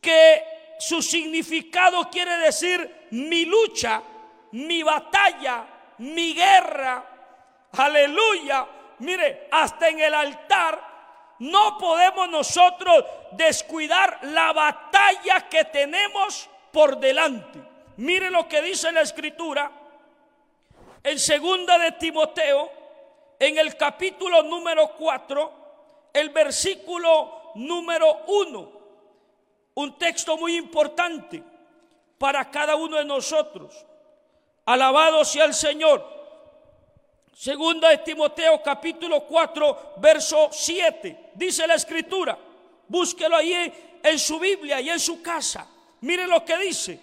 que su significado quiere decir mi lucha, mi batalla, mi guerra. Aleluya. Mire, hasta en el altar no podemos nosotros descuidar la batalla que tenemos por delante. Mire lo que dice la escritura en segunda de Timoteo, en el capítulo número 4, el versículo número 1. Un texto muy importante para cada uno de nosotros. Alabado sea el Señor. Segunda de Timoteo capítulo 4, verso 7. Dice la escritura. Búsquelo ahí en su Biblia y en su casa. Mire lo que dice.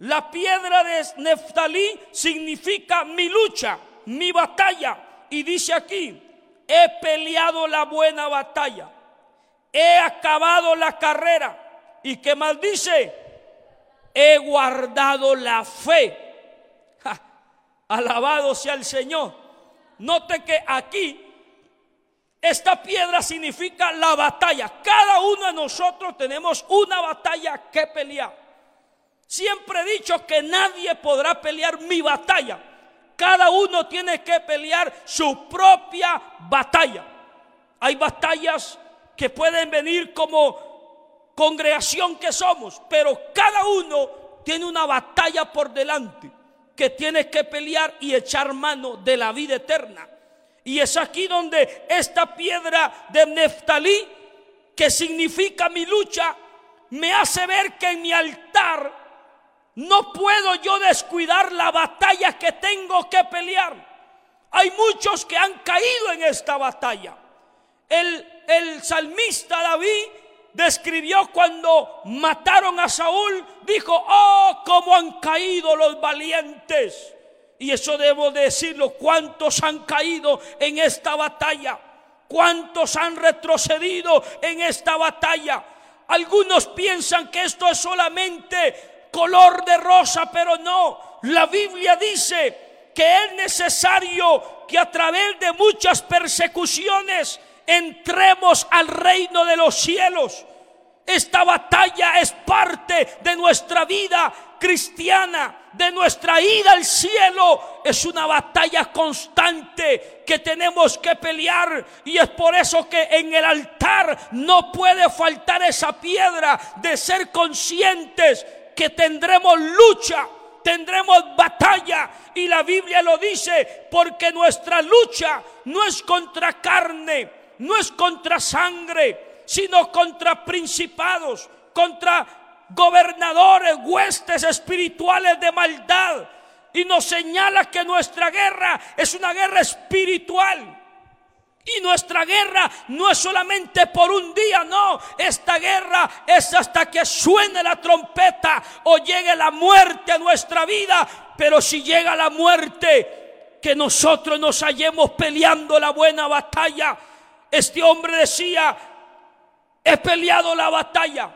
La piedra de Neftalí significa mi lucha, mi batalla. Y dice aquí, he peleado la buena batalla. He acabado la carrera. ¿Y qué más dice? He guardado la fe. Alabado sea el Señor. Note que aquí esta piedra significa la batalla. Cada uno de nosotros tenemos una batalla que pelear. Siempre he dicho que nadie podrá pelear mi batalla. Cada uno tiene que pelear su propia batalla. Hay batallas que pueden venir como congregación que somos, pero cada uno tiene una batalla por delante que tienes que pelear y echar mano de la vida eterna. Y es aquí donde esta piedra de Neftalí, que significa mi lucha, me hace ver que en mi altar no puedo yo descuidar la batalla que tengo que pelear. Hay muchos que han caído en esta batalla. El, el salmista David describió cuando mataron a Saúl, dijo, oh, cómo han caído los valientes. Y eso debo decirlo, cuántos han caído en esta batalla, cuántos han retrocedido en esta batalla. Algunos piensan que esto es solamente color de rosa, pero no. La Biblia dice que es necesario que a través de muchas persecuciones, entremos al reino de los cielos. Esta batalla es parte de nuestra vida cristiana, de nuestra ida al cielo. Es una batalla constante que tenemos que pelear y es por eso que en el altar no puede faltar esa piedra de ser conscientes que tendremos lucha, tendremos batalla y la Biblia lo dice porque nuestra lucha no es contra carne no es contra sangre, sino contra principados, contra gobernadores, huestes espirituales de maldad. Y nos señala que nuestra guerra es una guerra espiritual. Y nuestra guerra no es solamente por un día, no. Esta guerra es hasta que suene la trompeta o llegue la muerte a nuestra vida. Pero si llega la muerte, que nosotros nos hallemos peleando la buena batalla este hombre decía, he peleado la batalla.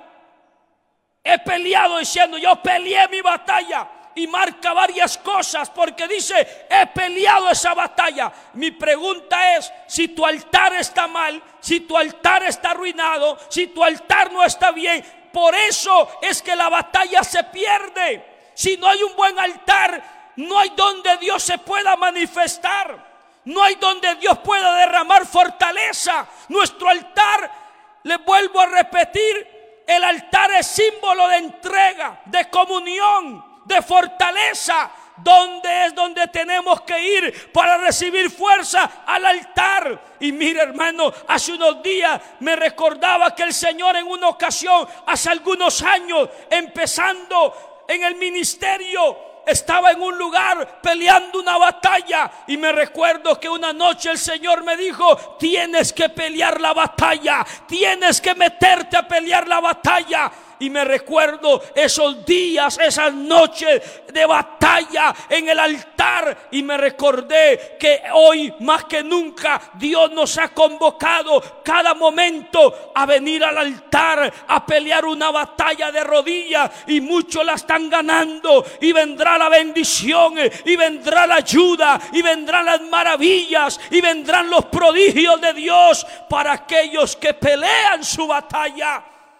He peleado diciendo, yo peleé mi batalla. Y marca varias cosas porque dice, he peleado esa batalla. Mi pregunta es, si tu altar está mal, si tu altar está arruinado, si tu altar no está bien, por eso es que la batalla se pierde. Si no hay un buen altar, no hay donde Dios se pueda manifestar. No hay donde Dios pueda derramar fortaleza. Nuestro altar, le vuelvo a repetir, el altar es símbolo de entrega, de comunión, de fortaleza. Donde es donde tenemos que ir para recibir fuerza al altar. Y mire hermano, hace unos días me recordaba que el Señor en una ocasión, hace algunos años, empezando en el ministerio, estaba en un lugar peleando una batalla y me recuerdo que una noche el Señor me dijo, tienes que pelear la batalla, tienes que meterte a pelear la batalla. Y me recuerdo esos días, esas noches de batalla en el altar y me recordé que hoy más que nunca Dios nos ha convocado cada momento a venir al altar a pelear una batalla de rodillas y muchos la están ganando y vendrá la bendición y vendrá la ayuda y vendrán las maravillas y vendrán los prodigios de Dios para aquellos que pelean su batalla